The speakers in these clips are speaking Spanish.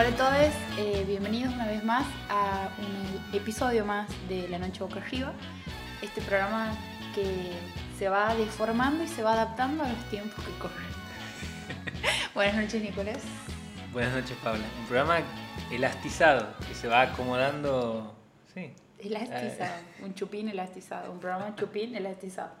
Hola a todos, eh, bienvenidos una vez más a un episodio más de La Noche Boca Arriba, este programa que se va deformando y se va adaptando a los tiempos que corren. Buenas noches, Nicolás. Buenas noches, Paula. Un programa elastizado que se va acomodando. Sí. Elastizado, un chupín elastizado, un programa chupín elastizado.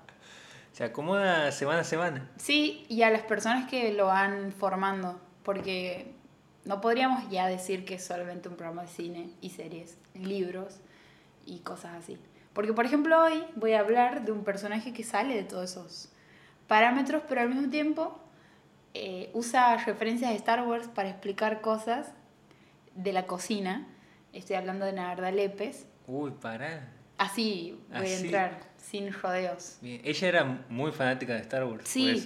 Se acomoda semana a semana. Sí, y a las personas que lo van formando, porque no podríamos ya decir que es solamente un programa de cine y series, libros y cosas así. Porque, por ejemplo, hoy voy a hablar de un personaje que sale de todos esos parámetros, pero al mismo tiempo eh, usa referencias de Star Wars para explicar cosas de la cocina. Estoy hablando de Narda Lepes. Uy, pará. Así voy a entrar, sin rodeos. Ella era muy fanática de Star Wars. Sí.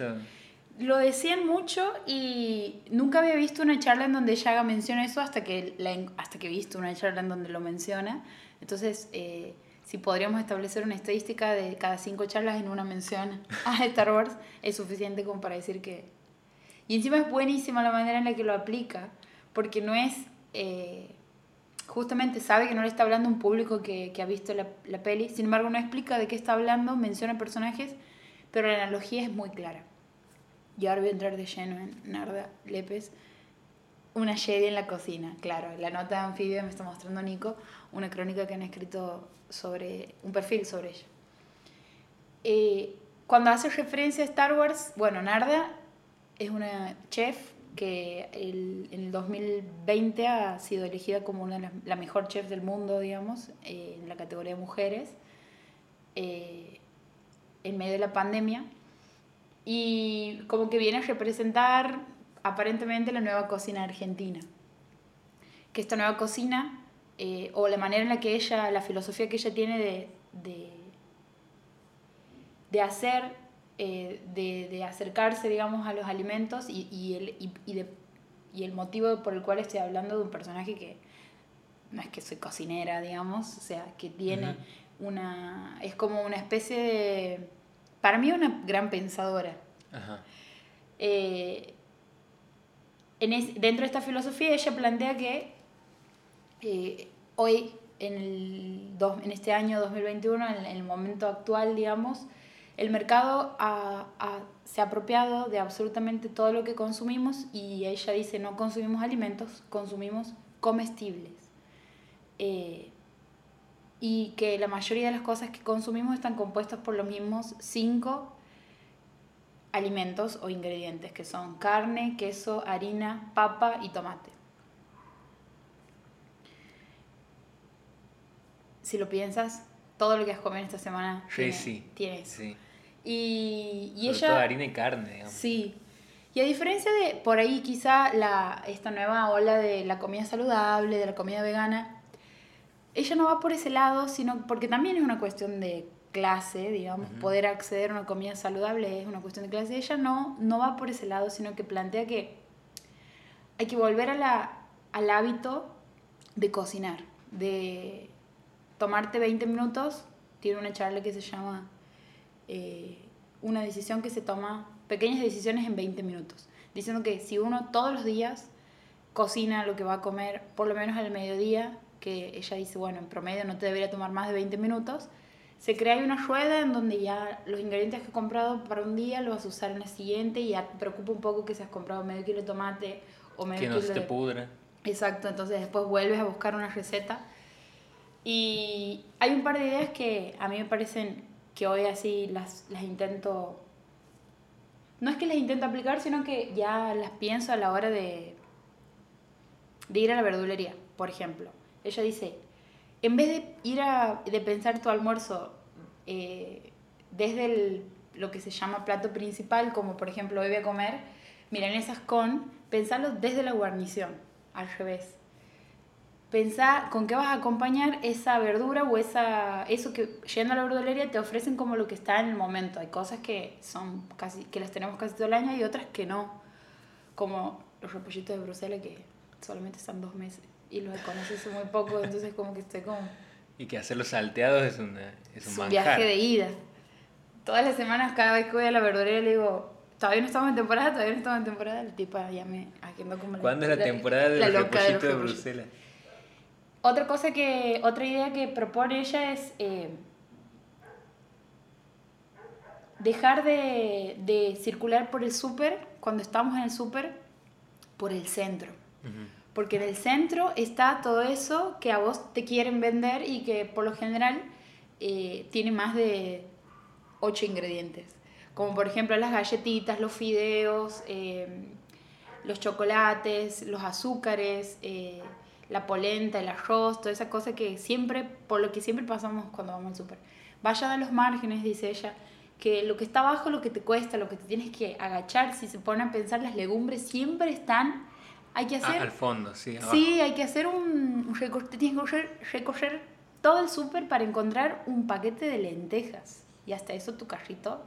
Lo decían mucho y nunca había visto una charla en donde ella haga mención a eso hasta que, hasta que he visto una charla en donde lo menciona. Entonces, eh, si podríamos establecer una estadística de cada cinco charlas en una mención a Star Wars, es suficiente como para decir que... Y encima es buenísima la manera en la que lo aplica, porque no es... Eh, justamente sabe que no le está hablando a un público que, que ha visto la, la, peli, sin embargo no explica de qué está hablando, menciona personajes, pero la analogía es muy clara. Y ahora voy a entrar de lleno en Narda Lepes. Una Jedi en la cocina, claro. La nota de anfibia me está mostrando Nico, una crónica que han escrito sobre, un perfil sobre ella. Eh, cuando hace referencia a Star Wars, bueno, Narda es una chef que en el 2020 ha sido elegida como una de las, la mejor chef del mundo, digamos, eh, en la categoría de mujeres, eh, en medio de la pandemia y como que viene a representar aparentemente la nueva cocina argentina. Que esta nueva cocina, eh, o la manera en la que ella, la filosofía que ella tiene de, de, de hacer, eh, de, de, acercarse, digamos, a los alimentos y, y el, y, y, de, y el motivo por el cual estoy hablando de un personaje que no es que soy cocinera, digamos, o sea, que tiene uh -huh. una... es como una especie de para mí una gran pensadora. Ajá. Eh, en es, dentro de esta filosofía ella plantea que eh, hoy, en, el do, en, este año 2021, en, en, el momento actual, digamos, el mercado ha, ha, se ha apropiado de absolutamente todo lo que consumimos y ella dice no consumimos alimentos, consumimos comestibles. Eh, y que la mayoría de las cosas que consumimos están compuestas por los mismos cinco alimentos o ingredientes, que son carne, queso, harina, papa y tomate. Si lo piensas, todo lo que has comido esta semana sí, tiene, sí, tiene. Sí. Y, y ella... todo harina y carne, digamos. Sí. Y a diferencia de, por ahí quizá la, esta nueva ola de la comida saludable, de la comida vegana, ella no va por ese lado, sino porque también es una cuestión de clase, digamos, uh -huh. poder acceder a una comida saludable es una cuestión de clase. Ella no, no va por ese lado, sino que plantea que hay que volver a la, al hábito de cocinar, de tomarte 20 minutos. Tiene una charla que se llama eh, Una decisión que se toma, pequeñas decisiones en 20 minutos, diciendo que si uno todos los días cocina lo que va a comer, por lo menos al mediodía, que ella dice, bueno, en promedio no te debería tomar más de 20 minutos, se crea una rueda en donde ya los ingredientes que has comprado para un día los vas a usar en el siguiente y ya te preocupa un poco que si has comprado medio kilo de tomate o medio que kilo no se te de... pudra. Exacto, entonces después vuelves a buscar una receta. Y hay un par de ideas que a mí me parecen que hoy así las, las intento... No es que las intento aplicar, sino que ya las pienso a la hora de, de ir a la verdulería, por ejemplo ella dice, en vez de ir a de pensar tu almuerzo eh, desde el, lo que se llama plato principal, como por ejemplo hoy voy a comer milanesas con, pensarlo desde la guarnición, al revés. Pensá con qué vas a acompañar esa verdura o esa, eso que yendo a la verdulería te ofrecen como lo que está en el momento. Hay cosas que son casi, que las tenemos casi todo el año y otras que no. Como los repollitos de Bruselas que solamente están dos meses y los conoces muy poco, entonces como que estoy como... Y que hacer los salteados es, una, es un, es un viaje de ida. Todas las semanas, cada vez que voy a la verdulería, le digo, todavía no estamos en temporada, todavía no estamos en temporada, el tipo ya me haciendo como ¿Cuándo es la, temporada del repollito de, Bruselas? Otra cosa que, otra idea que propone ella es eh, dejar de, de, circular por el súper, cuando estamos en el súper, por el centro. Porque en el centro está todo eso que a vos te quieren vender y que por lo general eh, tiene más de ocho ingredientes. Como por ejemplo las galletitas, los fideos, eh, los chocolates, los azúcares, eh, la polenta, el arroz, toda esa cosa que siempre, por lo que siempre pasamos cuando vamos al súper. Vayan a los márgenes, dice ella, que lo que está abajo, lo que te cuesta, lo que te tienes que agachar, si se ponen a pensar, las legumbres siempre están hay que hacer... al fondo, sí. Sí, hay que hacer un... Tienes que recorrer, todo el súper para encontrar un paquete de lentejas. Y hasta eso tu carrito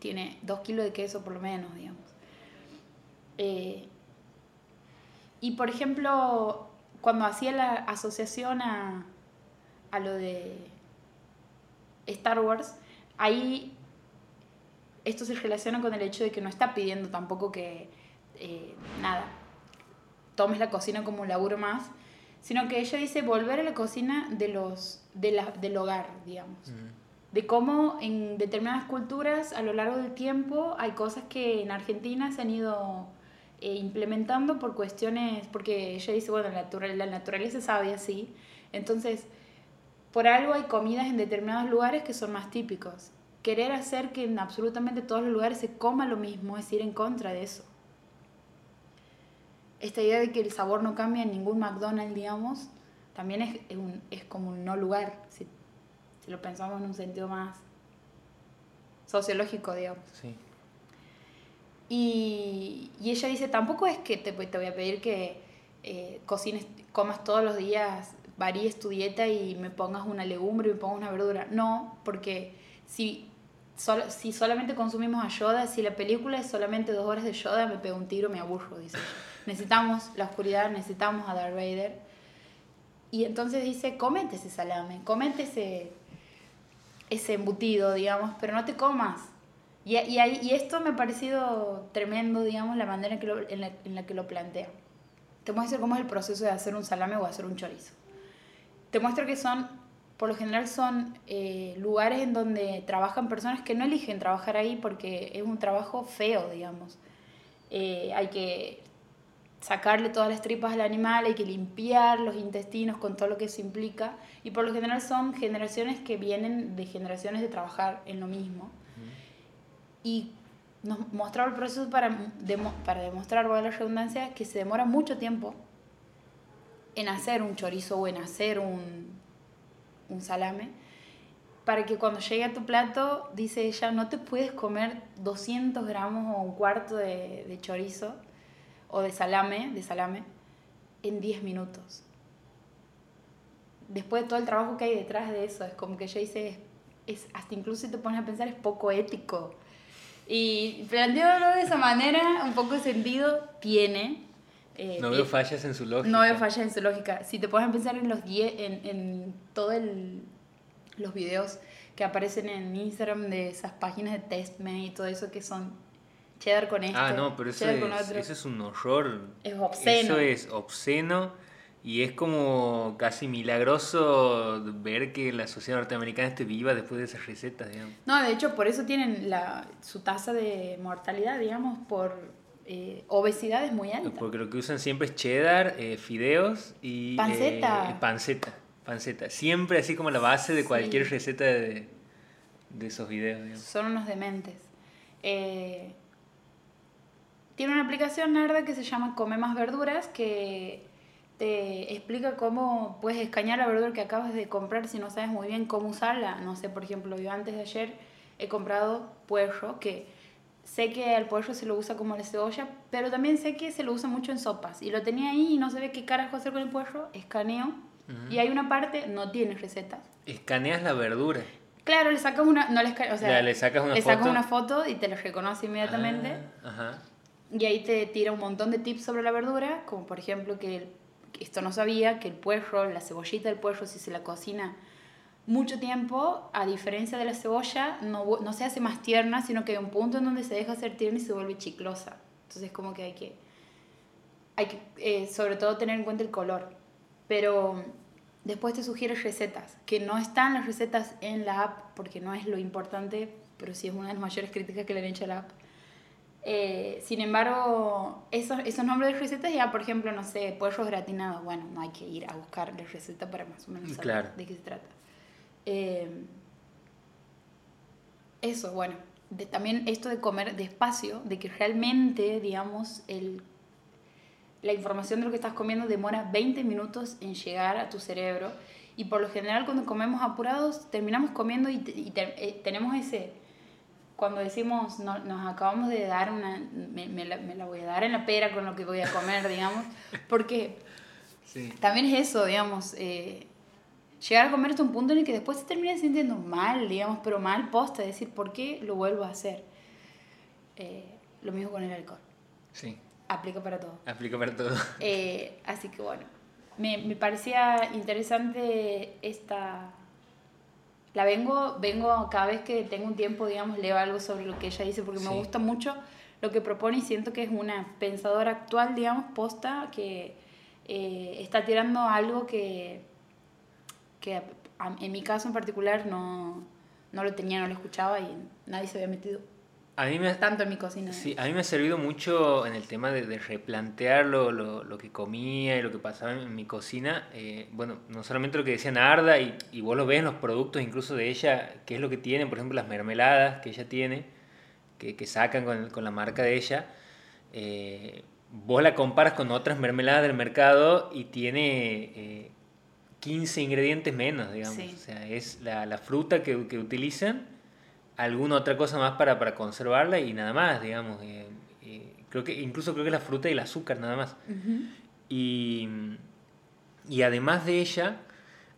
tiene dos kilos de queso por lo menos, digamos. Eh, y por ejemplo, cuando hacía la asociación a, a lo de Star Wars, ahí esto se relaciona con el hecho de que no está pidiendo tampoco que eh, nada, tomes la cocina como un laburo más, sino que ella dice volver a la cocina de los, de la, del hogar, digamos. De cómo en determinadas culturas a lo largo del tiempo hay cosas que en Argentina se han ido eh, implementando por cuestiones, porque ella dice, bueno, la, la naturaleza sabe así, entonces por algo hay comidas en determinados lugares que son más típicos. Querer hacer que en absolutamente todos los lugares se coma lo mismo es ir en contra de eso esta idea de que el sabor no cambia en ningún McDonald's, digamos, también es, es, un, es como un no lugar, si, si, lo pensamos en un sentido más sociológico, digamos. Sí. Y, y, ella dice, tampoco es que te, te voy a pedir que eh, cocines, comas todos los días, varíes tu dieta y me pongas una legumbre y me pongas una verdura. No, porque si, si solamente consumimos a Yoda, si la película es solamente dos horas de Yoda, me pego un tiro, me aburro, dice ella necesitamos la oscuridad, necesitamos a Darth Vader. Y entonces dice, comete ese salame, comete ese, ese embutido, digamos, pero no te comas. Y, y, y esto me ha parecido tremendo, digamos, la manera en, que lo, en, la, en la que lo plantea. Te muestro cómo es el proceso de hacer un salame o hacer un chorizo. Te muestro que son, por lo general son eh, lugares en donde trabajan personas que no eligen trabajar ahí porque es un trabajo feo, digamos. Eh, hay que sacarle todas las tripas al animal, hay que limpiar los intestinos con todo lo que eso implica. Y por lo general son generaciones que vienen de generaciones de trabajar en lo mismo. Y nos mostraba el proceso para, para demostrar, a la redundancia, que se demora mucho tiempo en hacer un chorizo o en hacer un, un salame, para que cuando llegue a tu plato, dice ella, no te puedes comer 200 gramos o un cuarto de, de chorizo o de salame, de salame en 10 minutos. Después de todo el trabajo que hay detrás de eso, es como que yo hice, es, hasta incluso si te pones a pensar, es poco ético. Y plantearlo de esa manera, un poco de sentido tiene. Eh, no veo fallas en su lógica. No veo fallas en su lógica. Si te pones a pensar en los en, en todos los videos que aparecen en Instagram de esas páginas de Testme y todo eso que son cheddar con esto. Ah, no, pero eso, es, eso es un horror. Es obsceno. Eso es obsceno y es como casi milagroso ver que la sociedad norteamericana esté viva después de esas recetas, digamos. No, de hecho, por eso tienen la, su tasa de mortalidad, digamos, por eh, obesidad es muy alta. Porque lo que usan siempre es cheddar, eh, fideos y... Panceta. Eh, panceta. Panceta. Siempre así como la base de cualquier receta de, de esos videos. Digamos. Son unos dementes. Eh, tiene una aplicación Narda que se llama Come más verduras que te explica cómo puedes escanear la verdura que acabas de comprar si no sabes muy bien cómo usarla. No sé, por ejemplo, yo antes de ayer he comprado puerro, que sé que al puerro se lo usa como la cebolla, pero también sé que se lo usa mucho en sopas. Y lo tenía ahí y no sabía qué carajo hacer con el puerro, escaneo. Y hay una parte, no tiene recetas. Escaneas la verdura. Claro, le sacas una, no le, o sea, le sacas una le foto. sacas una foto y te lo reconoce inmediatamente. Ah, ajá. Y ahí te tira un montón de tips sobre la verdura, como por ejemplo que esto no sabía, que el puerro, la cebollita del puerro, si se la cocina mucho tiempo, a diferencia de la cebolla, no, no se hace más tierna, sino que hay un punto en donde se deja hacer tierna y se vuelve chiclosa. Entonces como que hay que, hay que eh, sobre todo tener en cuenta el color. Pero después te sugiere recetas, que no están las recetas en la app, porque no es lo importante, pero sí es una de las mayores críticas que le han hecho a la app. Eh, sin embargo, esos, esos nombres de recetas ya, por ejemplo, no sé, puerros gratinados, bueno, no hay que ir a buscar la receta para más o menos saber de qué se trata. Eh, eso, bueno, también esto de comer despacio, de que realmente, digamos, el, la información de lo que estás comiendo demora 20 minutos en llegar a tu cerebro. Y por lo general cuando comemos apurados, terminamos comiendo y, eh, tenemos ese cuando decimos no, nos acabamos de dar una, me, me, la, me, la, voy a dar en la pera con lo que voy a comer, digamos, porque sí. también es eso, digamos, eh, llegar a comer hasta un punto en el que después se termina sintiendo mal, digamos, pero mal posta, decir, ¿por qué lo vuelvo a hacer? Eh, lo mismo con el alcohol. Sí. Aplica para todo. Aplica para todo. Eh, así que bueno, me, me parecía interesante esta la vengo, vengo cada vez que tengo un tiempo, digamos, leo algo sobre lo que ella dice, porque me gusta mucho lo que propone y siento que es una pensadora actual, digamos, posta, que eh, está tirando algo que, que en mi caso en particular no, no lo tenía, no lo escuchaba y nadie se había metido a mí me, tanto en mi cocina. Sí, a mí me ha servido mucho en el tema de, de replantear lo, lo, lo, que comía y lo que pasaba en, mi cocina. Eh, bueno, no solamente lo que decía Narda, y, y, vos lo ves en los productos incluso de ella, qué es lo que tiene, por ejemplo, las mermeladas que ella tiene, que, que sacan con, con, la marca de ella. Eh, vos la comparas con otras mermeladas del mercado y tiene eh, 15 ingredientes menos, digamos. Sí. O sea, es la, la fruta que, que utilizan alguna otra cosa más para, para conservarla y nada más, digamos. Eh, eh, creo que incluso creo que la fruta y el azúcar nada más. Uh -huh. y, y, además de ella,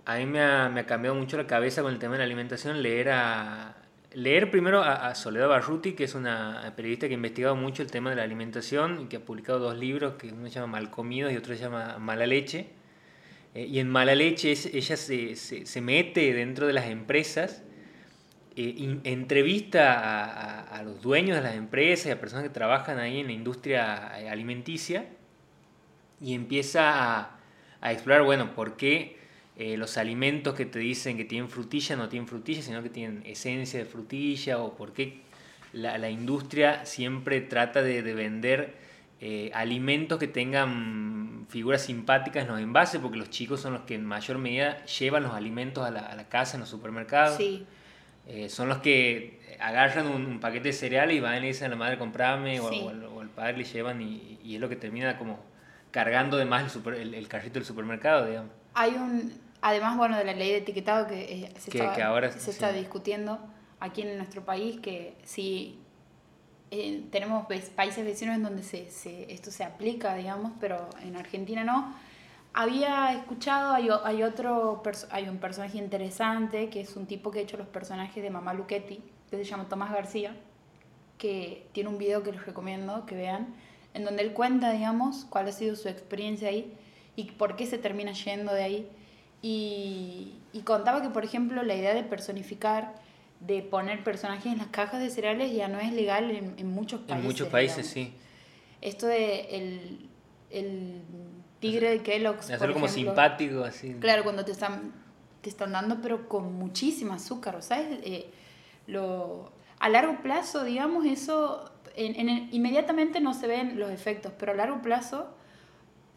a mí me ha, me ha, cambiado mucho la cabeza con el tema de la alimentación leer a leer primero a, a, Soledad Barruti, que es una periodista que ha investigado mucho el tema de la alimentación y que ha publicado dos libros, que uno se llama Mal Comidos y otro se llama Mala Leche. Eh, y en Mala Leche es, ella se, se, se mete dentro de las empresas eh, entrevista a, los dueños de las empresas y a personas que trabajan ahí en la industria eh, alimenticia y empieza a, explorar, bueno, por qué eh, los alimentos que te dicen que tienen frutilla no tienen frutilla, sino que tienen esencia de frutilla, o por qué la, industria siempre trata de, de vender alimentos que tengan figuras simpáticas en los envases, porque los chicos son los que en mayor medida llevan los alimentos a la, casa en los supermercados. Eh, son los que agarran un, un, paquete de cereal y van y le dicen a la madre comprame o, sí. o, al, o, al, padre le llevan y, y, es lo que termina como cargando de más el, super, el, el, carrito del supermercado, digamos. Hay un, además, bueno, de la ley de etiquetado que, eh, se, que, estaba, que ahora, se sí. está discutiendo aquí en nuestro país, que si eh, tenemos países vecinos en donde se, se, esto se aplica, digamos, pero en Argentina no, había escuchado, hay, hay otro, hay un personaje interesante, que es un tipo que ha hecho los personajes de Mamá Luchetti, que se llama Tomás García, que tiene un video que les recomiendo que vean, en donde él cuenta, digamos, cuál ha sido su experiencia ahí y por qué se termina yendo de ahí. Y, y contaba que, por ejemplo, la idea de personificar, de poner personajes en las cajas de cereales ya no es legal en, en muchos países. En muchos países, digamos. sí. Esto de el, el tigre de Kellogg's. Hacerlo como ejemplo, simpático, así. Claro, cuando te están, te están dando, pero con muchísimo azúcar, ¿sabes? Eh, lo, a largo plazo, digamos, eso, en, en inmediatamente no se ven los efectos, pero a largo plazo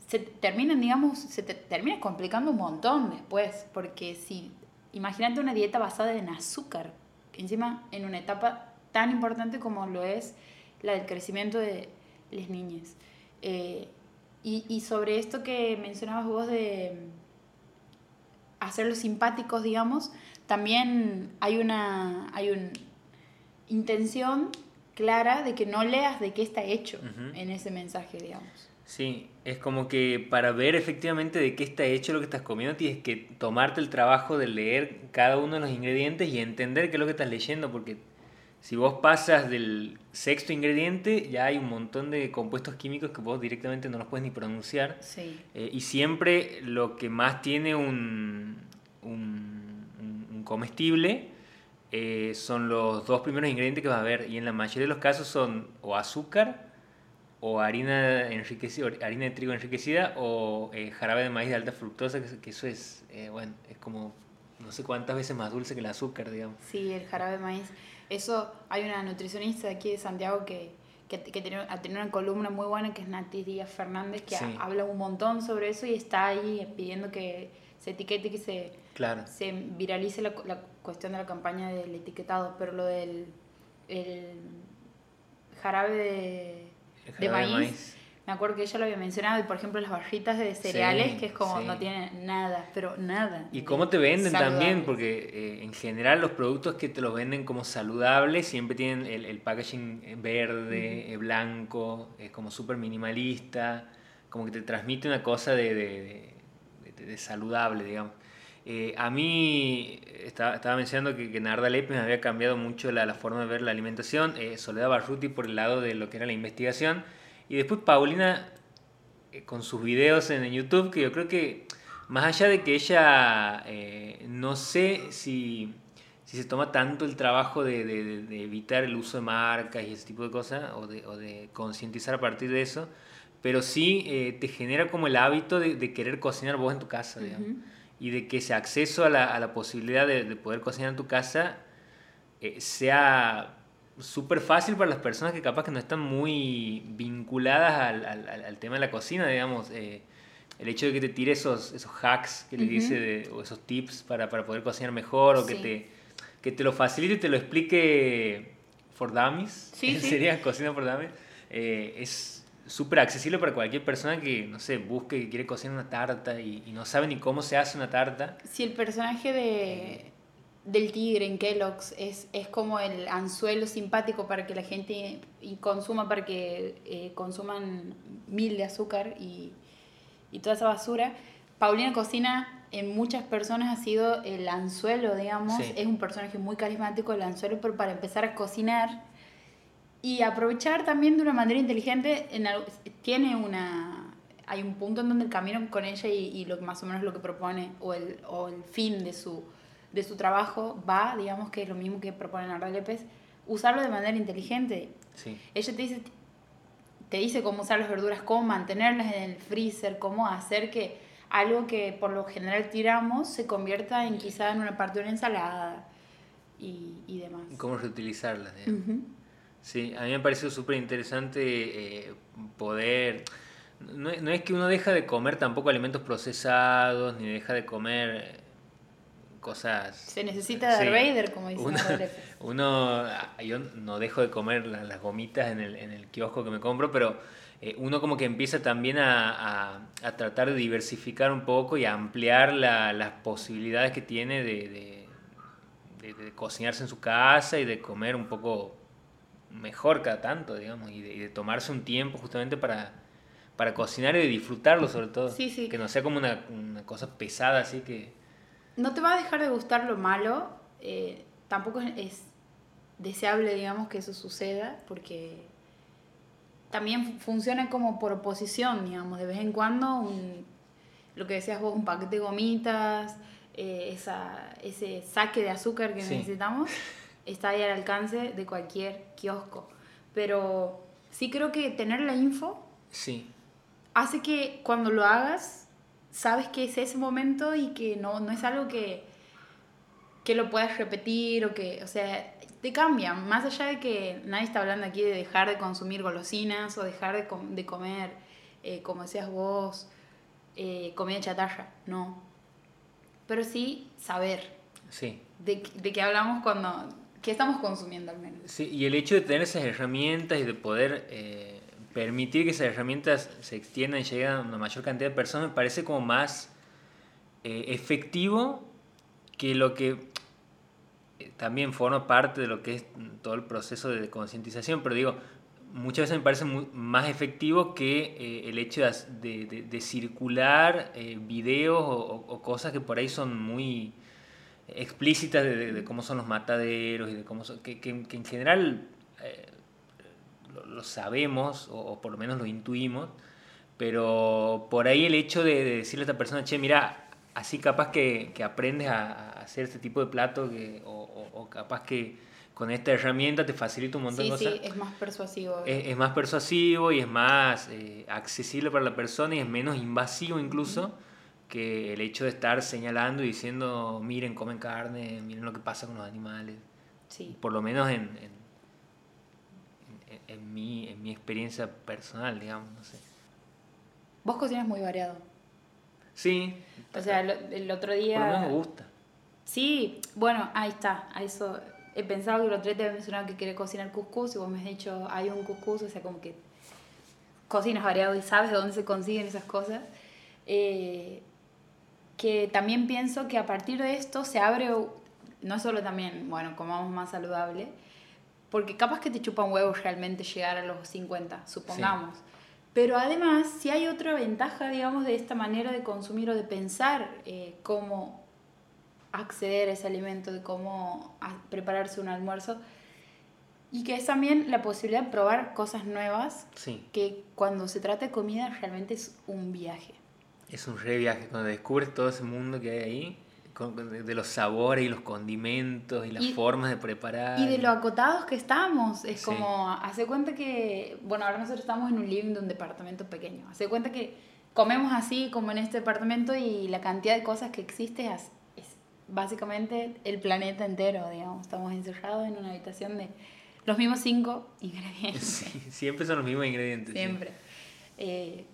se terminan, digamos, se te termina complicando un montón después, porque si, imagínate una dieta basada en azúcar, encima en una etapa tan importante como lo es la del crecimiento de las niñas. Eh, y, y, sobre esto que mencionabas vos de hacerlos simpáticos, digamos, también hay una hay una intención clara de que no leas de qué está hecho uh -huh. en ese mensaje, digamos. Sí, es como que para ver efectivamente de qué está hecho lo que estás comiendo tienes que tomarte el trabajo de leer cada uno de los ingredientes y entender qué es lo que estás leyendo, porque si vos pasas del sexto ingrediente, ya hay un montón de compuestos químicos que vos directamente no los puedes ni pronunciar. Sí. Eh, y siempre lo que más tiene un, un, un, comestible, eh, son los dos primeros ingredientes que vas a ver. Y en la mayoría de los casos son o azúcar, o harina enriquecida, harina de trigo enriquecida, o eh, jarabe de maíz de alta fructosa, que, eso es, bueno, es como no sé cuántas veces más dulce que el azúcar, digamos. Sí, el jarabe de maíz. Eso, hay una nutricionista de aquí de Santiago que, que, tiene, una columna muy buena, que es Nati Díaz Fernández, que habla un montón sobre eso y está ahí pidiendo que se etiquete y que se, claro. se viralice la, la, cuestión de la campaña del etiquetado. Pero lo del el jarabe de, de maíz me acuerdo que ella lo había mencionado, y por ejemplo las barritas de cereales, que es como no tienen nada, pero nada. Y cómo te venden también, porque eh, en general los productos que te los venden como saludables siempre tienen el, el packaging verde, blanco, es como súper minimalista, como que te transmite una cosa de, de, de, saludable, digamos. Eh, a mí, estaba, estaba mencionando que, que Narda Lepes me había cambiado mucho la, la, forma de ver la alimentación, eh, Soledad Barruti por el lado de lo que era la investigación, y después Paulina eh, con sus videos en YouTube, que yo creo que más allá de que ella, eh, no sé si, si, se toma tanto el trabajo de, de, evitar el uso de marcas y ese tipo de cosas, o de, o de concientizar a partir de eso, pero sí eh, te genera como el hábito de, querer cocinar vos en tu casa, digamos. Y de que ese acceso a la, a la posibilidad de, poder cocinar en tu casa sea súper fácil para las personas que capaz que no están muy vinculadas al, al, al tema de la cocina, digamos. Eh, el hecho de que te tire esos, esos hacks que le dice, o esos tips para, para, poder cocinar mejor, o que, te, que te lo facilite y te lo explique for dummies, sí, sería cocina for dummies, eh, es súper accesible para cualquier persona que, no sé, busque, que quiere cocinar una tarta y, y, no sabe ni cómo se hace una tarta. Si el personaje de del tigre en Kellogg's es, es como el anzuelo simpático para que la gente consuma, para que eh, consuman mil de azúcar y, y, toda esa basura. Paulina Cocina en muchas personas ha sido el anzuelo, digamos, es un personaje muy carismático, el anzuelo, pero para empezar a cocinar y aprovechar también de una manera inteligente, en tiene una... Hay un punto en donde el camino con ella y, y lo más o menos lo que propone o el, o el fin de su, de su trabajo va, digamos que es lo mismo que propone Narda Lépez, usarlo de manera inteligente. Sí. Ella te dice, te dice cómo usar las verduras, cómo mantenerlas en el freezer, cómo hacer que algo que por lo general tiramos se convierta en quizá en una parte de una ensalada y, y demás. Cómo reutilizarlas. Sí, a mí me ha parecido súper interesante eh, poder... No, no, es que uno deja de comer tampoco alimentos procesados, ni deja de comer cosas... Se necesita Darth Vader, como dice uno, uno, yo no dejo de comer las, gomitas en el, en el, kiosco que me compro, pero eh, uno como que empieza también a, a, tratar de diversificar un poco y a ampliar la, las posibilidades que tiene de, de, de, cocinarse en su casa y de comer un poco mejor cada tanto, digamos, y de, tomarse un tiempo justamente para, para cocinar y de disfrutarlo sobre todo. Sí, sí. Que no sea como una, una cosa pesada así que no te va a dejar de gustar lo malo, eh, tampoco es deseable, digamos, que eso suceda, porque también funciona como por oposición, digamos, de vez en cuando, lo que decías vos, un paquete de gomitas, eh, esa, ese saque de azúcar que necesitamos, está ahí al alcance de cualquier kiosco. Pero sí creo que tener la info sí. hace que cuando lo hagas sabes que es ese momento y que no, no es algo que, que lo puedas repetir o que, o sea, te cambia. Más allá de que nadie está hablando aquí de dejar de consumir golosinas o dejar de, de comer, eh, como decías vos, eh, comida chatarra, no. Pero sí saber. Sí. De, de qué hablamos cuando, qué estamos consumiendo al menos. Sí, y el hecho de tener esas herramientas y de poder... Eh permitir que esas herramientas se extiendan y lleguen a una mayor cantidad de personas me parece como más eh, efectivo que lo que eh, también forma parte de lo que es todo el proceso de concientización, pero digo, muchas veces me parece más efectivo que eh, el hecho de, de, circular videos o, cosas que por ahí son muy explícitas de, cómo son los mataderos y de cómo son, que, que en general lo, sabemos, o, por lo menos lo intuimos, pero por ahí el hecho de, decirle a esta persona, che, mira, así capaz que, que aprendes a, a, hacer este tipo de plato que, o, o, capaz que con esta herramienta te facilita un montón de cosas. Sí, es más persuasivo. Es, es más persuasivo y es más eh, accesible para la persona y es menos invasivo incluso que el hecho de estar señalando y diciendo, miren, comen carne, miren lo que pasa con los animales. Sí. Por lo menos en, en, en, mi, en mi experiencia personal, digamos, no sé. Vos cocinas muy variado. Sí. O sea, el, otro día... Por lo menos me gusta. Sí, bueno, ahí está. A eso he pensado que el otro día te había mencionado que quiere cocinar cuscús y vos me has dicho, hay un cuscús, o sea, como que cocinas variado y sabes de dónde se consiguen esas cosas. Eh, que también pienso que a partir de esto se abre, no solo también, bueno, comamos más saludable, porque capaz que te chupan huevos realmente llegar a los 50, supongamos. Sí. Pero además, si hay otra ventaja, digamos, de esta manera de consumir o de pensar eh, cómo acceder a ese alimento, de cómo prepararse un almuerzo, y que es también la posibilidad de probar cosas nuevas, sí. que cuando se trata de comida realmente es un viaje. Es un re viaje, cuando descubres todo ese mundo que hay ahí, de los sabores y los condimentos y las y, formas de preparar. Y de lo acotados que estamos. Es sí. como, hace cuenta que, bueno, ahora nosotros estamos en un living de un departamento pequeño. Hace cuenta que comemos así como en este departamento y la cantidad de cosas que existe es, es básicamente el planeta entero, digamos. Estamos encerrados en una habitación de los mismos cinco ingredientes. Sí, siempre son los mismos ingredientes. Siempre. Sí. Eh,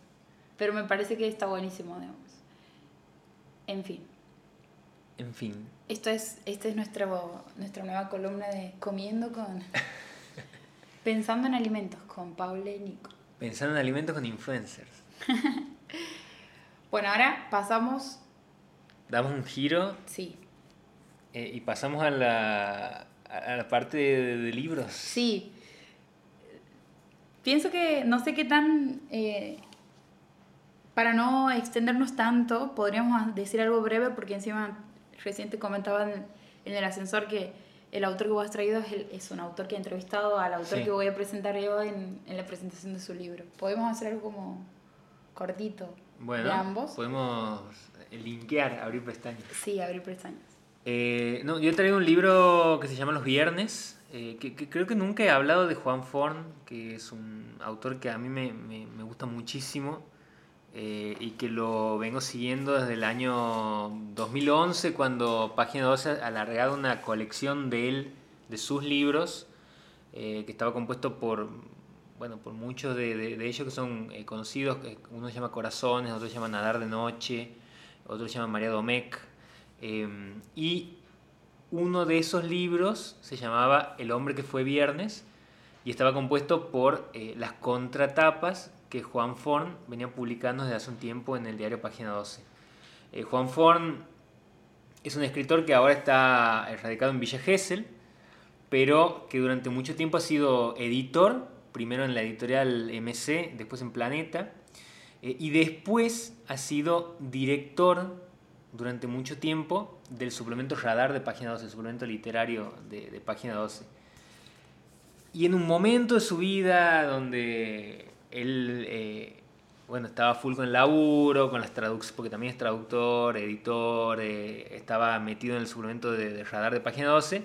pero me parece que está buenísimo, digamos. En fin. En fin. Esto es, esta es nuestra, nuestra nueva columna de Comiendo con... Pensando en alimentos con Paula y Nico. Pensando en alimentos con influencers. bueno, ahora pasamos... Damos un giro. Sí. Eh, y pasamos a la, a la parte de, de, libros. Sí. Pienso que no sé qué tan... Eh, para no extendernos tanto, podríamos decir algo breve porque encima reciente comentaba en, en el ascensor que el autor que vos has traído es, el, es un autor que ha entrevistado al autor Sí. que voy a presentar yo en, en la presentación de su libro. Podemos hacer algo como cortito Bueno, de ambos. podemos linkear, abrir pestañas. Sí, abrir pestañas. Eh, no, yo he traído un libro que se llama Los Viernes, eh, que, que creo que nunca he hablado de Juan Forn, que es un autor que a mí me, me, me gusta muchísimo eh, y que lo vengo siguiendo desde el año 2011, cuando Página 12 ha alargado una colección de él, de sus libros, eh, que estaba compuesto por, bueno, por muchos de, ellos que son eh, conocidos, uno se llama Corazones, otro se llama Nadar de Noche, otro se llama María Domecq, eh, y uno de esos libros se llamaba El hombre que fue viernes, y estaba compuesto por eh, las contratapas que Juan Forn venía publicando desde hace un tiempo en el diario Página 12. Eh, Juan Forn es un escritor que ahora está radicado en Villa Gesell, pero que durante mucho tiempo ha sido editor, primero en la editorial MC, después en Planeta, eh, y después ha sido director durante mucho tiempo del suplemento Radar de Página 12, el suplemento literario de, de Página 12. Y en un momento de su vida donde él, eh, bueno, estaba full con el laburo, con las traducciones, porque también es traductor, editor, eh, estaba metido en el suplemento de, de, Radar de Página 12.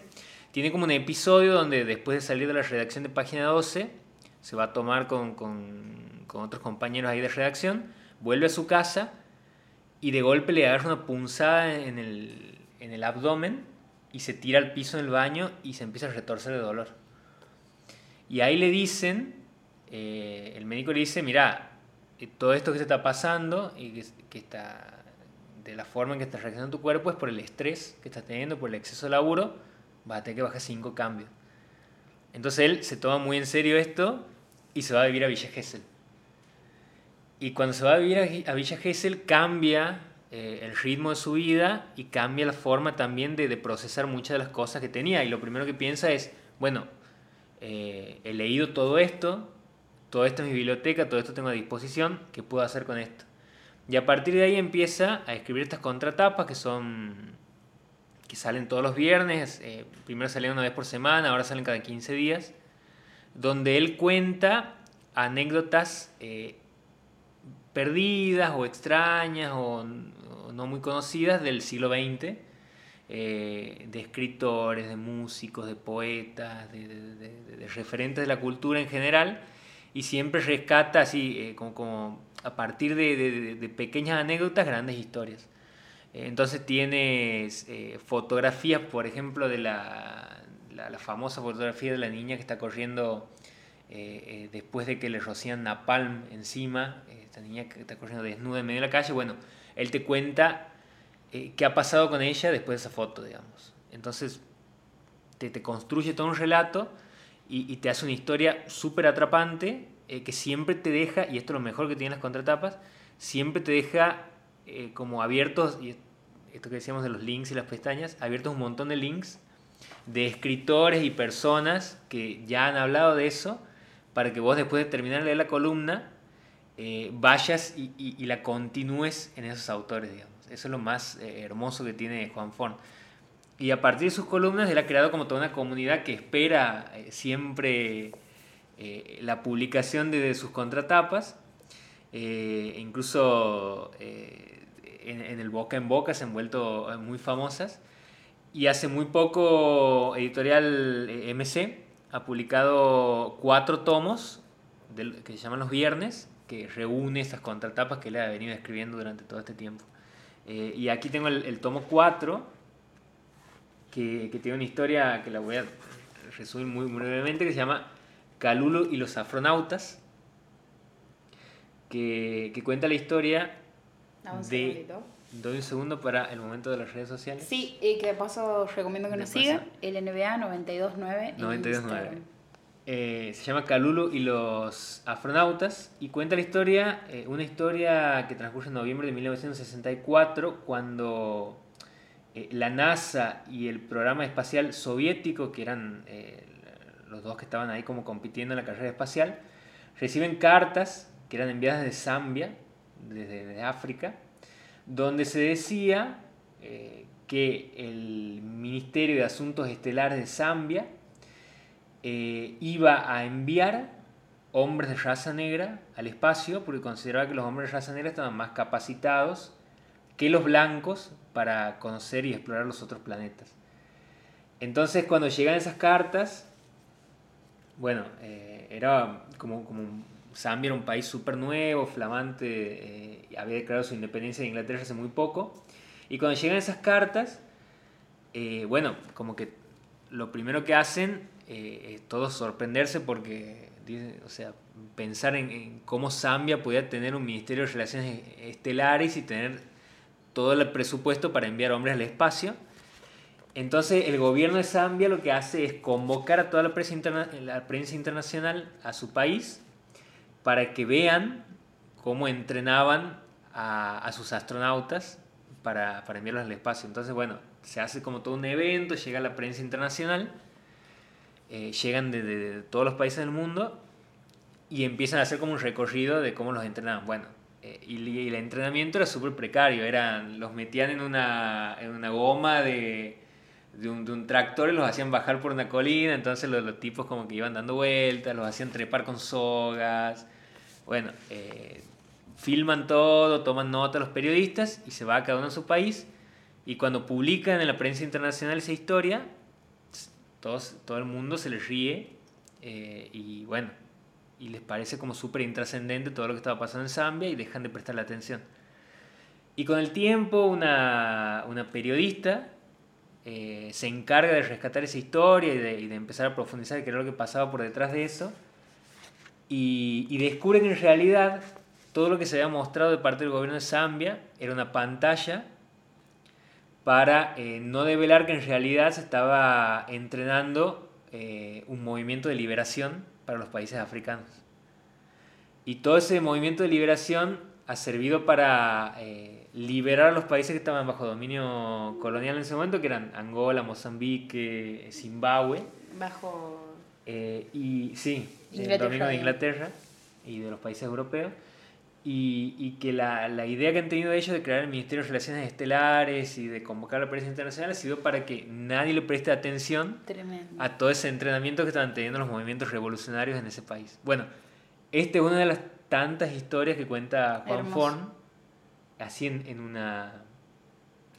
Tiene como un episodio donde después de salir de la redacción de Página 12, se va a tomar con, con, con otros compañeros ahí de redacción, vuelve a su casa y de golpe le agarra una punzada en el, en el abdomen y se tira al piso en el baño y se empieza a retorcer de dolor. Y ahí le dicen eh, el médico le dice, mira, eh, todo esto que te está pasando y que, está de la forma en que está reaccionando tu cuerpo es por el estrés que estás teniendo, por el exceso de laburo, vas a tener que bajar 5 cambios. Entonces él se toma muy en serio esto y se va a vivir a Villa Gesell. Y cuando se va a vivir a Villa Gesell cambia eh, el ritmo de su vida y cambia la forma también de, procesar muchas de las cosas que tenía. Y lo primero que piensa es, bueno, he leído todo esto, todo esto es mi biblioteca, todo esto tengo a disposición, ¿qué puedo hacer con esto? Y a partir de ahí empieza a escribir estas contratapas que son que salen todos los viernes, eh, primero salían una vez por semana, ahora salen cada 15 días, donde él cuenta anécdotas eh, perdidas o extrañas o, o, no muy conocidas del siglo XX, eh, de escritores, de músicos, de poetas, de, referentes de la cultura en general, y siempre rescata así, eh, como, como, a partir de, pequeñas anécdotas, grandes historias. entonces tienes fotografías, por ejemplo, de la, la, famosa fotografía de la niña que está corriendo después de que le rocían napalm encima, esta niña que está corriendo desnuda en medio de la calle, bueno, él te cuenta eh, qué ha pasado con ella después de esa foto, digamos. Entonces, te construye todo un relato y, te hace una historia súper atrapante eh, que siempre te deja, y esto es lo mejor que tienen las contratapas, siempre te deja eh, como abiertos, y esto que decíamos de los links y las pestañas, abiertos un montón de links de escritores y personas que ya han hablado de eso, para que vos después de terminar de la columna, vayas y, y, la continúes en esos autores, digamos. Eso es lo más eh, hermoso que tiene Juan Forn. Y a partir de sus columnas, él ha creado como toda una comunidad que espera eh, siempre eh, la publicación de, sus contratapas. incluso en, el boca en boca se han vuelto muy famosas. Y hace muy poco Editorial MC ha publicado cuatro tomos que se llaman Los Viernes, que reúne esas contratapas que él ha venido escribiendo durante todo este tiempo. Eh, y aquí tengo el, tomo 4, que, que, tiene una historia que la voy a resumir muy, brevemente, que se llama Calulo y los afronautas, que, que cuenta la historia de... Doy un segundo para el momento de las redes sociales. Sí, y que de paso recomiendo que nos sigan, el NBA 929 929. Eh, se llama Calulo y los astronautas y cuenta la historia, eh, una historia que transcurre en noviembre de 1964 cuando eh, la NASA y el programa espacial soviético, que eran los dos que estaban ahí como compitiendo en la carrera espacial, reciben cartas que eran enviadas de Zambia, desde, África, donde se decía que el Ministerio de Asuntos Estelares de Zambia eh, iba a enviar hombres de raza negra al espacio porque consideraba que los hombres de raza negra estaban más capacitados que los blancos para conocer y explorar los otros planetas. Entonces cuando llegan esas cartas, bueno, eh, era como, como Zambia era un país súper nuevo, flamante, eh, había declarado su independencia de Inglaterra hace muy poco, y cuando llegan esas cartas, bueno, como que lo primero que hacen eh, todos sorprenderse porque, o sea, pensar en, cómo Zambia podía tener un Ministerio de Relaciones Estelares y tener todo el presupuesto para enviar hombres al espacio. Entonces el gobierno de Zambia lo que hace es convocar a toda la prensa, la prensa internacional a su país para que vean cómo entrenaban a, sus astronautas para, para, enviarlos al espacio. Entonces, bueno, se hace como todo un evento, llega la prensa internacional eh, llegan de, todos los países del mundo y empiezan a hacer como un recorrido de cómo los entrenaban. Bueno, y, el entrenamiento era súper precario, eran, los metían en una, en una goma de, de, un, de, un, tractor y los hacían bajar por una colina, entonces los, los, tipos como que iban dando vueltas, los hacían trepar con sogas. Bueno, eh, filman todo, toman nota los periodistas y se va a cada uno a su país. Y cuando publican en la prensa internacional esa historia, todo el mundo se les ríe eh, y bueno, y les parece como súper intrascendente todo lo que estaba pasando en Zambia y dejan de prestarle atención. Y con el tiempo una, una periodista eh, se encarga de rescatar esa historia y de, empezar a profundizar qué era lo que pasaba por detrás de eso y, y descubre que en realidad todo lo que se había mostrado de parte del gobierno de Zambia era una pantalla para eh, no develar que en realidad se estaba entrenando eh, un movimiento de liberación para los países africanos. Y todo ese movimiento de liberación ha servido para eh, liberar a los países que estaban bajo dominio colonial en ese momento, que eran Angola, Mozambique, Zimbabue. Bajo... y sí, el dominio de Inglaterra y de los países europeos y, y que la, la, idea que han tenido ellos de crear el Ministerio de Relaciones Estelares y de convocar a la prensa internacional ha sido para que nadie le preste atención a todo ese entrenamiento que estaban teniendo los movimientos revolucionarios en ese país. Bueno, esta es una de las tantas historias que cuenta Juan Forn, así en, en, una,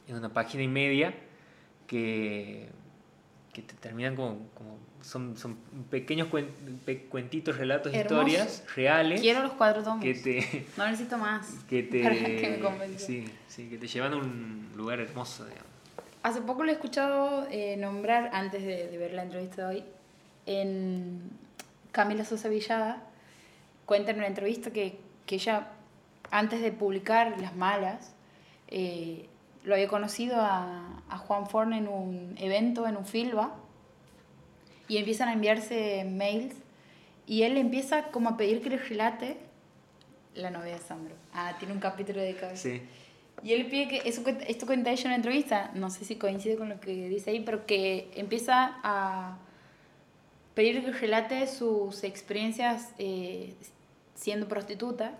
en una página y media que, que te terminan como, como son, son pequeños cuentitos, relatos, historias reales. Quiero los cuatro tomos. Que te, no necesito más. Que te, para que me sí, sí, que te llevan a un lugar hermoso, digamos. Hace poco lo he escuchado eh, nombrar, antes de, de, ver la entrevista de hoy, en Camila Sosa Villada. Cuenta en una entrevista que, que ella, antes de publicar Las Malas, eh, lo había conocido a, a Juan Forn en un evento, en un filba, y empiezan a enviarse mails y él empieza como a pedir que le relate la novia de Sandro. Ah, tiene un capítulo dedicado. Sí. Y él pide que, eso, esto cuenta ella en una entrevista, no sé si coincide con lo que dice ahí, pero que empieza a pedir que relate sus experiencias eh, siendo prostituta.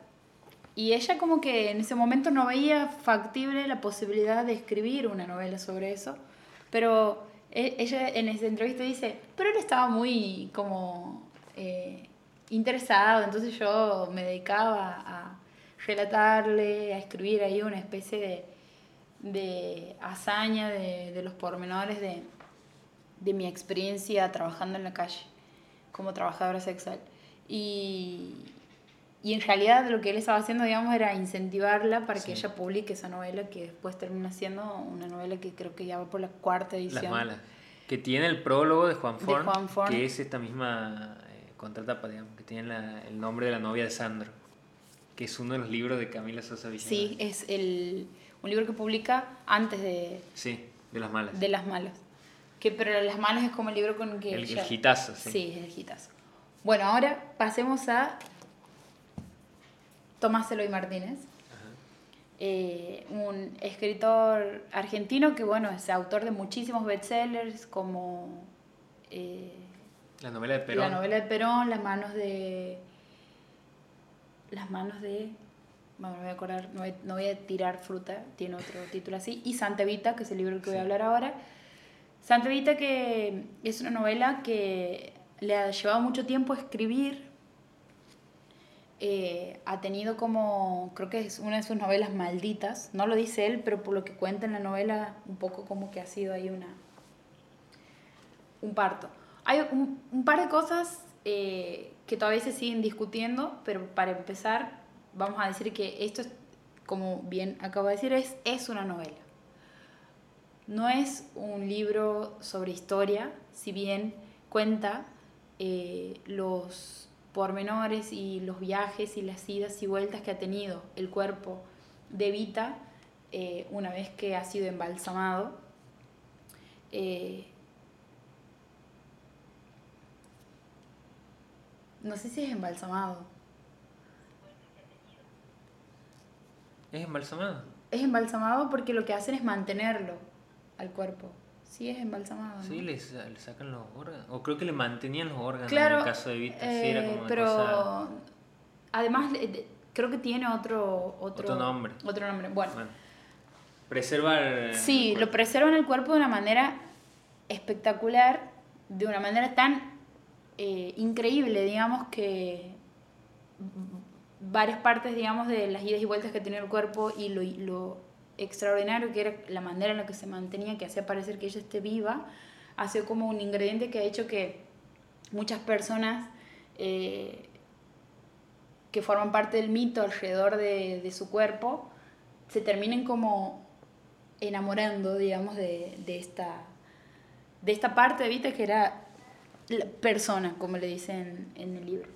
Y ella como que en ese momento no veía factible la posibilidad de escribir una novela sobre eso, pero e, ella en esa entrevista dice, pero él estaba muy como eh, interesado, entonces yo me dedicaba a relatarle, a escribir ahí una especie de, de hazaña de, de, los pormenores de, de mi experiencia trabajando en la calle como trabajadora sexual. Y, y en realidad lo que él estaba haciendo, digamos, era incentivarla para que ella publique esa novela que después termina siendo una novela que creo que ya va por la cuarta edición. Las malas. Que tiene el prólogo de Juan Forn, que es esta misma eh, contratapa, digamos, que tiene la, el nombre de la novia de Sandro, que es uno de los libros de Camila Sosa Villena. Sí, es el, un libro que publica antes de... Sí, de Las Malas. De Las Malas. Que, pero Las Malas es como el libro con el que... El, el gitazo, sí. Sí, el gitazo. Bueno, ahora pasemos a Tomás Eloy Martínez, eh, un escritor argentino que, bueno, es autor de muchísimos bestsellers como... Eh, la novela de Perón. La novela de Perón, Las manos de... Las manos de... Bueno, no voy a acordar, no voy, a tirar fruta, tiene otro título así. Y Santa Evita, que es el libro que voy a hablar ahora. Santa Evita que es una novela que le ha llevado mucho tiempo escribir eh, ha tenido como, creo que es una de sus novelas malditas, no lo dice él, pero por lo que cuenta en la novela, un poco como que ha sido ahí una, un parto. Hay un, par de cosas eh, que todavía se siguen discutiendo, pero para empezar, vamos a decir que esto, es, como bien acabo de decir, es, es una novela. No es un libro sobre historia, si bien cuenta eh, los pormenores y los viajes y las idas y vueltas que ha tenido el cuerpo de Vita eh, una vez que ha sido embalsamado. Eh, no sé si es embalsamado. ¿Es embalsamado? Es embalsamado porque lo que hacen es mantenerlo al cuerpo. Sí, es embalsamado. Sí, le, sacan los órganos. O creo que le mantenían los órganos en el caso de Vita. sí, era como pero además creo que tiene otro, otro, nombre. Otro nombre. Bueno. Preservar. Sí, lo preservan el cuerpo de una manera espectacular, de una manera tan eh, increíble, digamos, que varias partes, digamos, de las idas y vueltas que tiene el cuerpo y lo, lo extraordinario que era la manera en la que se mantenía, que hacía parecer que ella esté viva, hace como un ingrediente que ha hecho que muchas personas eh, que forman parte del mito alrededor de, su cuerpo se terminen como enamorando, digamos, de, de, esta, de esta parte de Vita que era la persona, como le dicen en el libro.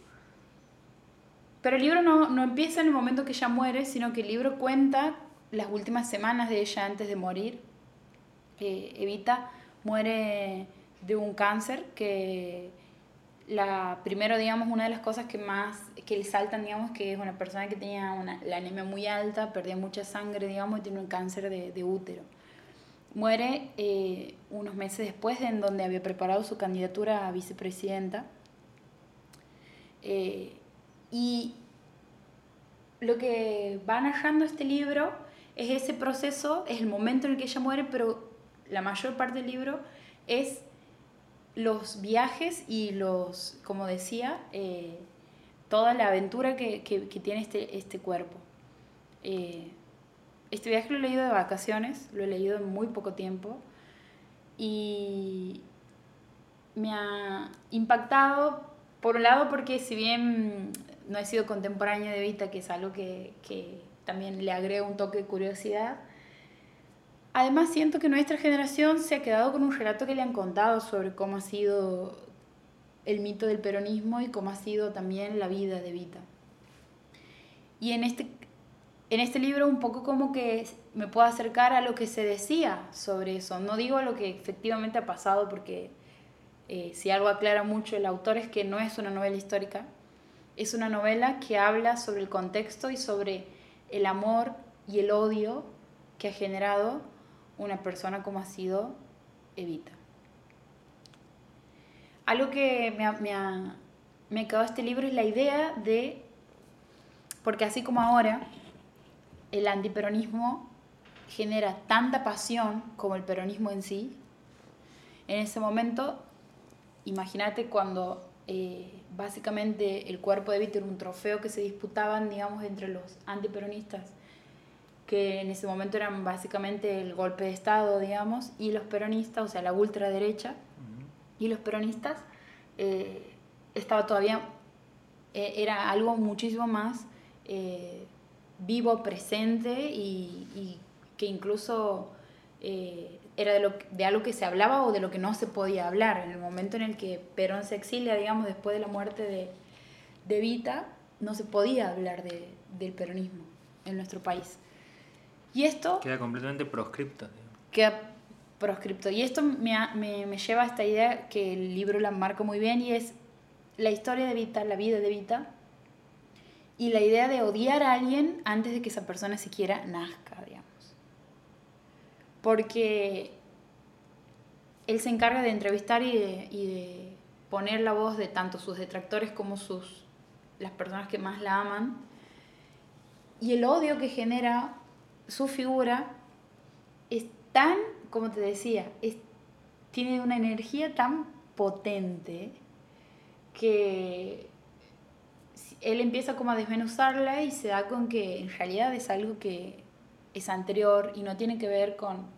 Pero el libro no, no empieza en el momento que ella muere, sino que el libro cuenta las últimas semanas de ella antes de morir. Evita muere de un cáncer que la primero digamos una de las cosas que más que le saltan digamos que es una persona que tenía una, la anemia muy alta perdía mucha sangre digamos y tiene un cáncer de, de útero muere eh, unos meses después de en donde había preparado su candidatura a vicepresidenta eh, y lo que va narrando este libro es ese proceso, es el momento en el que ella muere, pero la mayor parte del libro es los viajes y los, como decía, eh, toda la aventura que, que, tiene este, este cuerpo. Eh, este viaje lo he leído de vacaciones, lo he leído en muy poco tiempo y me ha impactado, por un lado, porque si bien no he sido contemporánea de Vita, que es algo que, que también le agrega un toque de curiosidad, además siento que nuestra generación se ha quedado con un relato que le han contado sobre cómo ha sido el mito del peronismo y cómo ha sido también la vida de Vita. Y en este, en este libro un poco como que me puedo acercar a lo que se decía sobre eso. No digo lo que efectivamente ha pasado porque eh, si algo aclara mucho el autor es que no es una novela histórica, es una novela que habla sobre el contexto y sobre el amor y el odio que ha generado una persona como ha sido Evita. Algo que me ha, me me quedado este libro es la idea de, porque así como ahora el antiperonismo genera tanta pasión como el peronismo en sí, en ese momento, imagínate cuando eh, básicamente el cuerpo de Víctor era un trofeo que se disputaban, digamos, entre los antiperonistas, que en ese momento eran básicamente el golpe de Estado, digamos, y los peronistas, o sea, la ultraderecha, y los peronistas, eh, estaba todavía, eh, era algo muchísimo más vivo, presente y, y que incluso era de, lo, de algo que se hablaba o de lo que no se podía hablar. En el momento en el que Perón se exilia, digamos, después de la muerte de, de Vita, no se podía hablar de, del peronismo en nuestro país. Y esto... Queda completamente proscripto. Queda proscripto. Y esto me, me, me, lleva a esta idea que el libro la marca muy bien y es la historia de Vita, la vida de Vita, y la idea de odiar a alguien antes de que esa persona siquiera nazca, digamos porque él se encarga de entrevistar y de, poner la voz de tanto sus detractores como sus, las personas que más la aman. Y el odio que genera su figura es tan, como te decía, tiene una energía tan potente que él empieza como a desmenuzarla y se da con que en realidad es algo que es anterior y no tiene que ver con,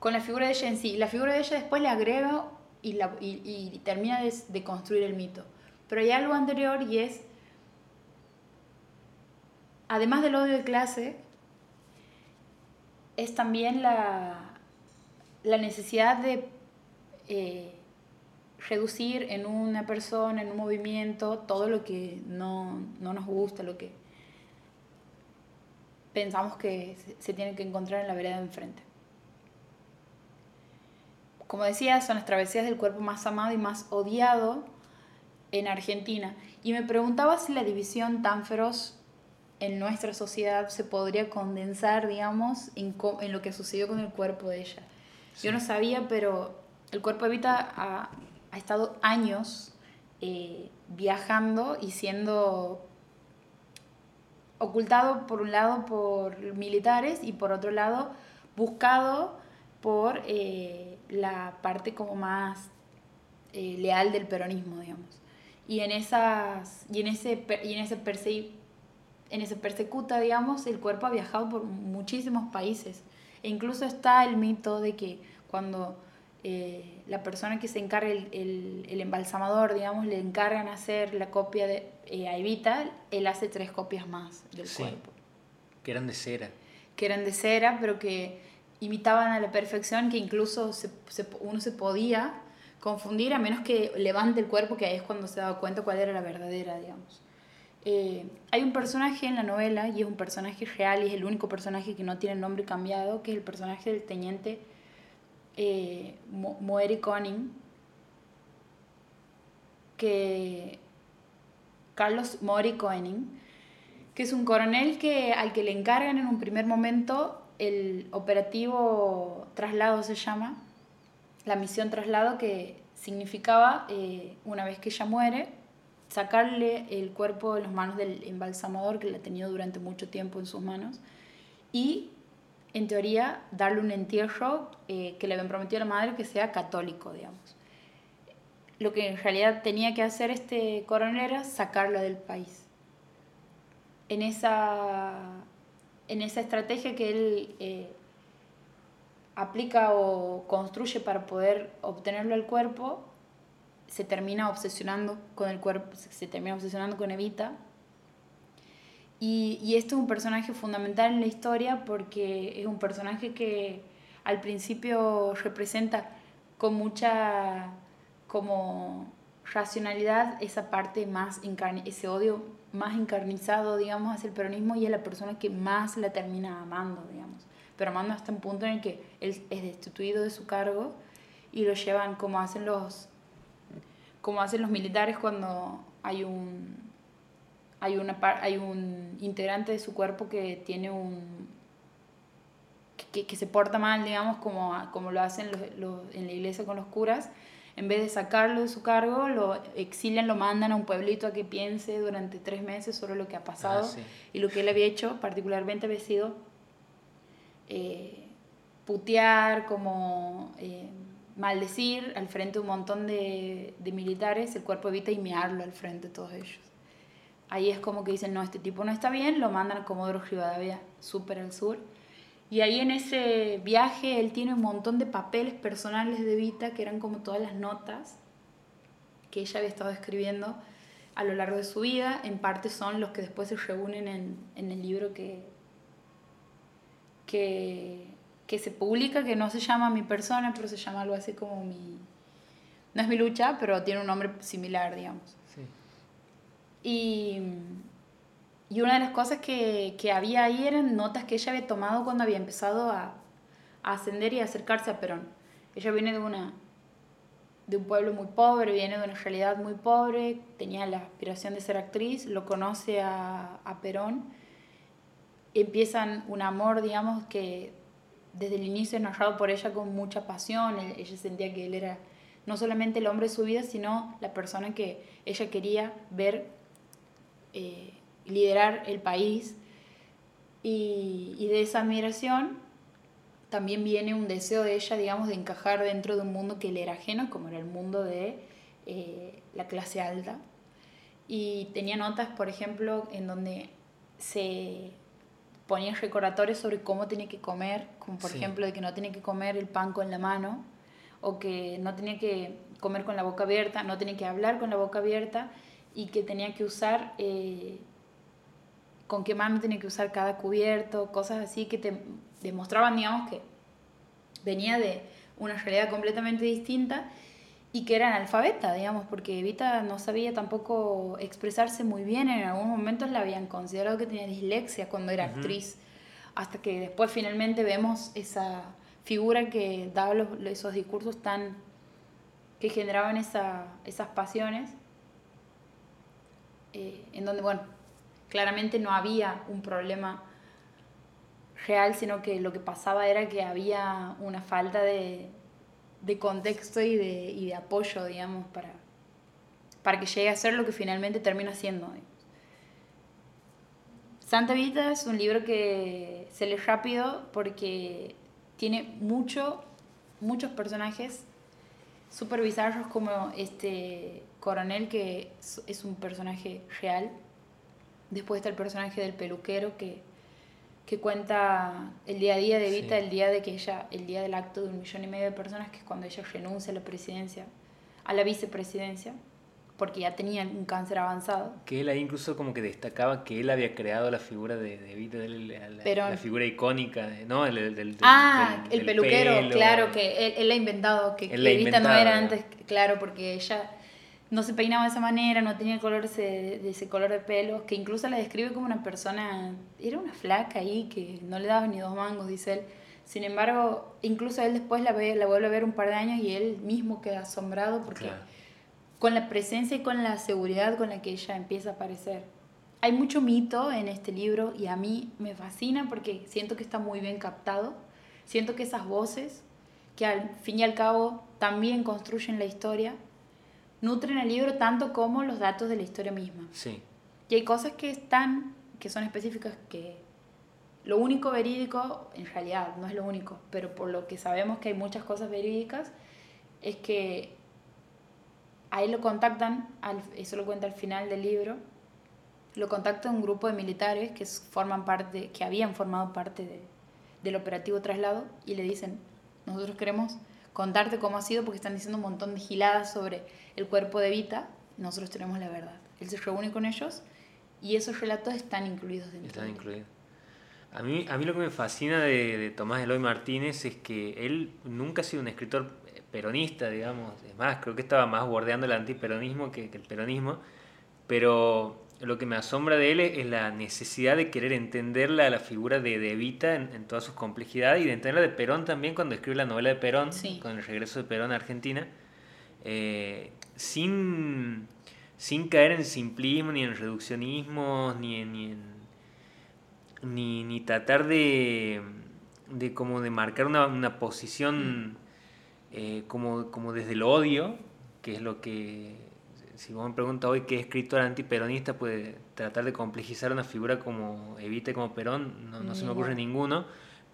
con la figura de ella en sí. La figura de ella después le agrega y, la, termina de, construir el mito. Pero hay algo anterior y es, además del odio de clase, es también la, la necesidad de eh, reducir en una persona, en un movimiento, todo lo que no, no nos gusta, lo que pensamos que se tiene que encontrar en la vereda de enfrente. Como decía, son las travesías del cuerpo más amado y más odiado en Argentina. Y me preguntaba si la división tan feroz en nuestra sociedad se podría condensar, digamos, en, en lo que sucedió con el cuerpo de ella. Yo no sabía, pero el cuerpo de Evita ha, ha estado años eh, viajando y siendo ocultado por un lado por militares y por otro lado buscado por eh, la parte como más eh, leal del peronismo, digamos. Y en, esas, y en ese, y en ese, en ese persecuta, digamos, el cuerpo ha viajado por muchísimos países. E incluso está el mito de que cuando eh, la persona que se encarga, el, el, embalsamador, digamos, le encargan hacer la copia de eh, a Evita, él hace tres copias más del cuerpo. Que eran de cera. Que eran de cera, pero que imitaban a la perfección, que incluso uno se podía confundir a menos que levante el cuerpo, que ahí es cuando se daba cuenta cuál era la verdadera, digamos. Eh, hay un personaje en la novela, y es un personaje real, y es el único personaje que no tiene nombre cambiado, que es el personaje del teniente eh, Moeri Koning, que Carlos Mori Koenig, que es un coronel que, al que le encargan en un primer momento el operativo traslado se llama, la misión traslado que significaba, eh, una vez que ella muere, sacarle el cuerpo de las manos del embalsamador que la ha tenido durante mucho tiempo en sus manos y en teoría, darle un entierro eh, que le habían prometido a la madre que sea católico, digamos. Lo que en realidad tenía que hacer este coronel era sacarla del país. En esa, en esa estrategia que él eh, aplica o construye para poder obtenerlo al cuerpo, se termina obsesionando con el cuerpo, se termina obsesionando con Evita. Y, y esto es un personaje fundamental en la historia porque es un personaje que al principio representa con mucha como racionalidad esa parte más ese odio más encarnizado digamos hacia el peronismo y es la persona que más la termina amando digamos. Pero amando hasta un punto en el que él es destituido de su cargo y lo llevan como hacen los como hacen los militares cuando hay un hay una hay un integrante de su cuerpo que tiene un que, se porta mal digamos como como lo hacen los, en la iglesia con los curas en vez de sacarlo de su cargo, lo exilian, lo mandan a un pueblito a que piense durante tres meses sobre lo que ha pasado ah, y lo que él había hecho, particularmente había sido eh, putear, como eh, maldecir al frente de un montón de, de militares, el cuerpo evita y mearlo al frente de todos ellos. Ahí es como que dicen, no, este tipo no está bien, lo mandan a Comodoro Rivadavia, súper al sur y ahí en ese viaje él tiene un montón de papeles personales de Vita, que eran como todas las notas que ella había estado escribiendo a lo largo de su vida. En parte son los que después se reúnen en, en el libro que, que, que, se publica, que no se llama Mi persona, pero se llama algo así como mi... No es mi lucha, pero tiene un nombre similar, digamos. Sí. Y y una de las cosas que, que, había ahí eran notas que ella había tomado cuando había empezado a, ascender y acercarse a Perón. Ella viene de, una, de un pueblo muy pobre, viene de una realidad muy pobre, tenía la aspiración de ser actriz, lo conoce a, a Perón, empiezan un amor, digamos, que desde el inicio es narrado por ella con mucha pasión, ella sentía que él era no solamente el hombre de su vida, sino la persona que ella quería ver. Eh, liderar el país. Y, y, de esa admiración también viene un deseo de ella, digamos, de encajar dentro de un mundo que le era ajeno, como era el mundo de eh, la clase alta. Y tenía notas, por ejemplo, en donde se ponían recordatorios sobre cómo tenía que comer, como por ejemplo de que no tenía que comer el pan con la mano, o que no tenía que comer con la boca abierta, no tenía que hablar con la boca abierta, y que tenía que usar eh, con qué mano tenía que usar cada cubierto, cosas así que te demostraban, digamos, que venía de una realidad completamente distinta y que era analfabeta, digamos, porque Evita no sabía tampoco expresarse muy bien, en algunos momentos la habían considerado que tenía dislexia cuando era actriz, hasta que después finalmente vemos esa figura que daba los, esos discursos tan que generaban esa, esas pasiones, eh, en donde, bueno, claramente no había un problema real, sino que lo que pasaba era que había una falta de, contexto y de, apoyo, digamos, para, para que llegue a ser lo que finalmente termina siendo. Santa Vita es un libro que se lee rápido porque tiene mucho, muchos personajes super bizarros como este coronel que es un personaje real Después está el personaje del peluquero que, que cuenta el día a día de Vita, el día de que ella, el día del acto de un millón y medio de personas, que es cuando ella renuncia a la presidencia, a la vicepresidencia, porque ya tenía un cáncer avanzado. Que él ahí incluso como que destacaba que él había creado la figura de, de Vita, la, la, figura icónica, ¿no? El, del, ah, el peluquero, claro, que él, él la ha inventado, que, que Vita no era antes, claro, porque ella no se peinaba de esa manera, no tenía color de ese color de pelo, que incluso la describe como una persona, era una flaca ahí que no le daba ni dos mangos, dice él. Sin embargo, incluso él después la, ve, la vuelve a ver un par de años y él mismo queda asombrado porque con la presencia y con la seguridad con la que ella empieza a aparecer. Hay mucho mito en este libro y a mí me fascina porque siento que está muy bien captado. Siento que esas voces, que al fin y al cabo también construyen la historia, nutren el libro tanto como los datos de la historia misma. Sí. Y hay cosas que están, que son específicas, que lo único verídico, en realidad no es lo único, pero por lo que sabemos que hay muchas cosas verídicas, es que ahí lo contactan, eso lo cuenta al final del libro, lo contacta un grupo de militares que forman parte, que habían formado parte de, del operativo traslado y le dicen, nosotros queremos contarte cómo ha sido porque están diciendo un montón de giladas sobre el cuerpo de Vita, nosotros tenemos la verdad. Él se reúne con ellos y esos relatos están incluidos dentro. Están incluidos. A mí, a mí lo que me fascina de, de Tomás Eloy Martínez es que él nunca ha sido un escritor peronista, digamos. Es más, creo que estaba más bordeando el antiperonismo que, que el peronismo. Pero lo que me asombra de él es la necesidad de querer entender la, la figura de, de Evita en, en, todas sus complejidades y de entenderla de Perón también cuando escribe la novela de Perón, con el regreso de Perón a Argentina, eh, sin, sin caer en simplismo, ni en reduccionismo, ni en, ni, en, ni, ni tratar de, de, como de marcar una, una posición eh, como, como desde el odio, que es lo que si vos me preguntas hoy qué escritor antiperonista puede tratar de complejizar una figura como Evita como Perón, no, no se me ocurre ninguno,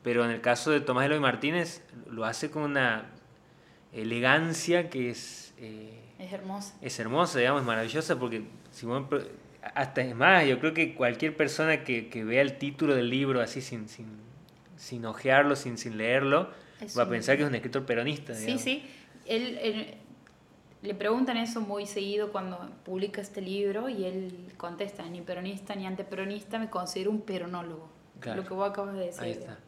pero en el caso de Tomás Eloy Martínez lo hace con una elegancia que es... Eh, es hermosa. Es hermosa, digamos, es maravillosa, porque si vos me, hasta es más, yo creo que cualquier persona que, que vea el título del libro así sin, sin, sin ojearlo, sin, sin leerlo, es va a pensar que es un escritor peronista. Digamos. Sí, sí. Él, él, le preguntan eso muy seguido cuando publica este libro y él contesta, ni peronista ni antiperonista, me considero un peronólogo. Claro. Lo que vos acabas de decir. Ahí está.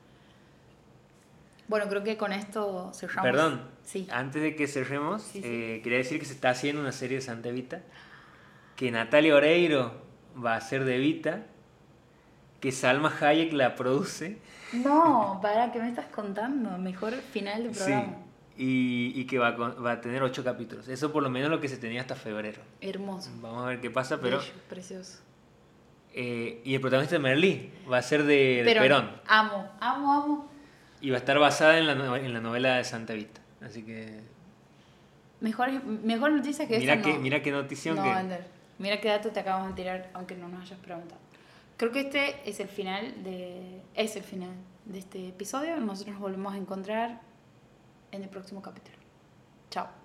Bueno, creo que con esto cerramos. Perdón, sí. antes de que cerremos, sí, sí. Eh, quería decir que se está haciendo una serie de Santa Evita, que Natalia Oreiro va a ser de Evita, que Salma Hayek la produce. No, para, ¿qué me estás contando? Mejor final del programa. Y, y que va a, va a, tener ocho capítulos. Eso por lo menos lo que se tenía hasta febrero. Hermoso. Vamos a ver qué pasa, pero... Bello, precioso. Eh, y el protagonista de Merlí va a ser de, de Perón. Perón. Amo, amo, amo. Y va a estar basada en la, en la novela de Santa Vita. Así que... Mejor, mejor noticia que mira esta que, no. Mira qué notición no, que... Ander. Mira qué dato te acabamos de tirar, aunque no nos hayas preguntado. Creo que este es el final de... Es el final de este episodio. Nosotros nos volvemos a encontrar en el próximo capítulo. Chao.